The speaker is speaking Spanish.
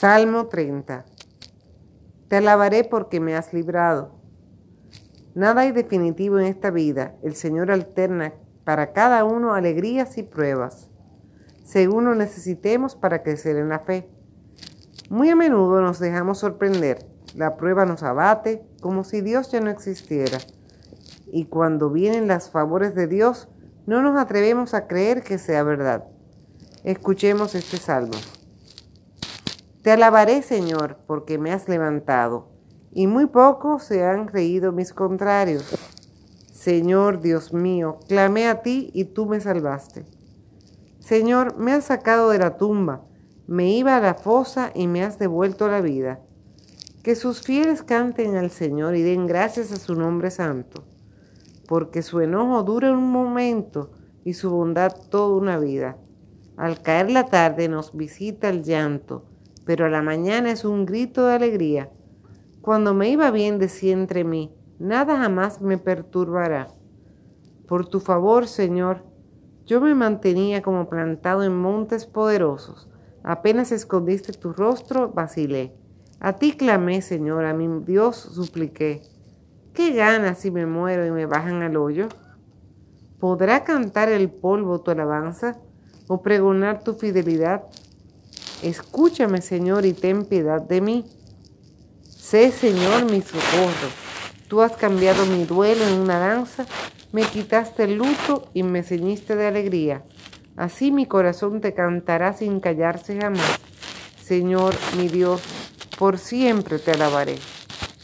Salmo 30. Te alabaré porque me has librado. Nada hay definitivo en esta vida. El Señor alterna para cada uno alegrías y pruebas, según lo necesitemos para crecer en la fe. Muy a menudo nos dejamos sorprender. La prueba nos abate como si Dios ya no existiera. Y cuando vienen las favores de Dios, no nos atrevemos a creer que sea verdad. Escuchemos este salmo. Te alabaré, Señor, porque me has levantado, y muy pocos se han reído mis contrarios. Señor Dios mío, clamé a ti y tú me salvaste. Señor, me has sacado de la tumba, me iba a la fosa y me has devuelto la vida. Que sus fieles canten al Señor y den gracias a su nombre santo, porque su enojo dura un momento y su bondad toda una vida. Al caer la tarde nos visita el llanto pero a la mañana es un grito de alegría. Cuando me iba bien decía entre mí, nada jamás me perturbará. Por tu favor, Señor, yo me mantenía como plantado en montes poderosos. Apenas escondiste tu rostro, vacilé. A ti clamé, Señor, a mi Dios supliqué. ¿Qué ganas si me muero y me bajan al hoyo? ¿Podrá cantar el polvo tu alabanza o pregonar tu fidelidad? Escúchame, Señor, y ten piedad de mí. Sé, Señor, mi socorro. Tú has cambiado mi duelo en una danza, me quitaste el luto y me ceñiste de alegría. Así mi corazón te cantará sin callarse jamás. Señor, mi Dios, por siempre te alabaré.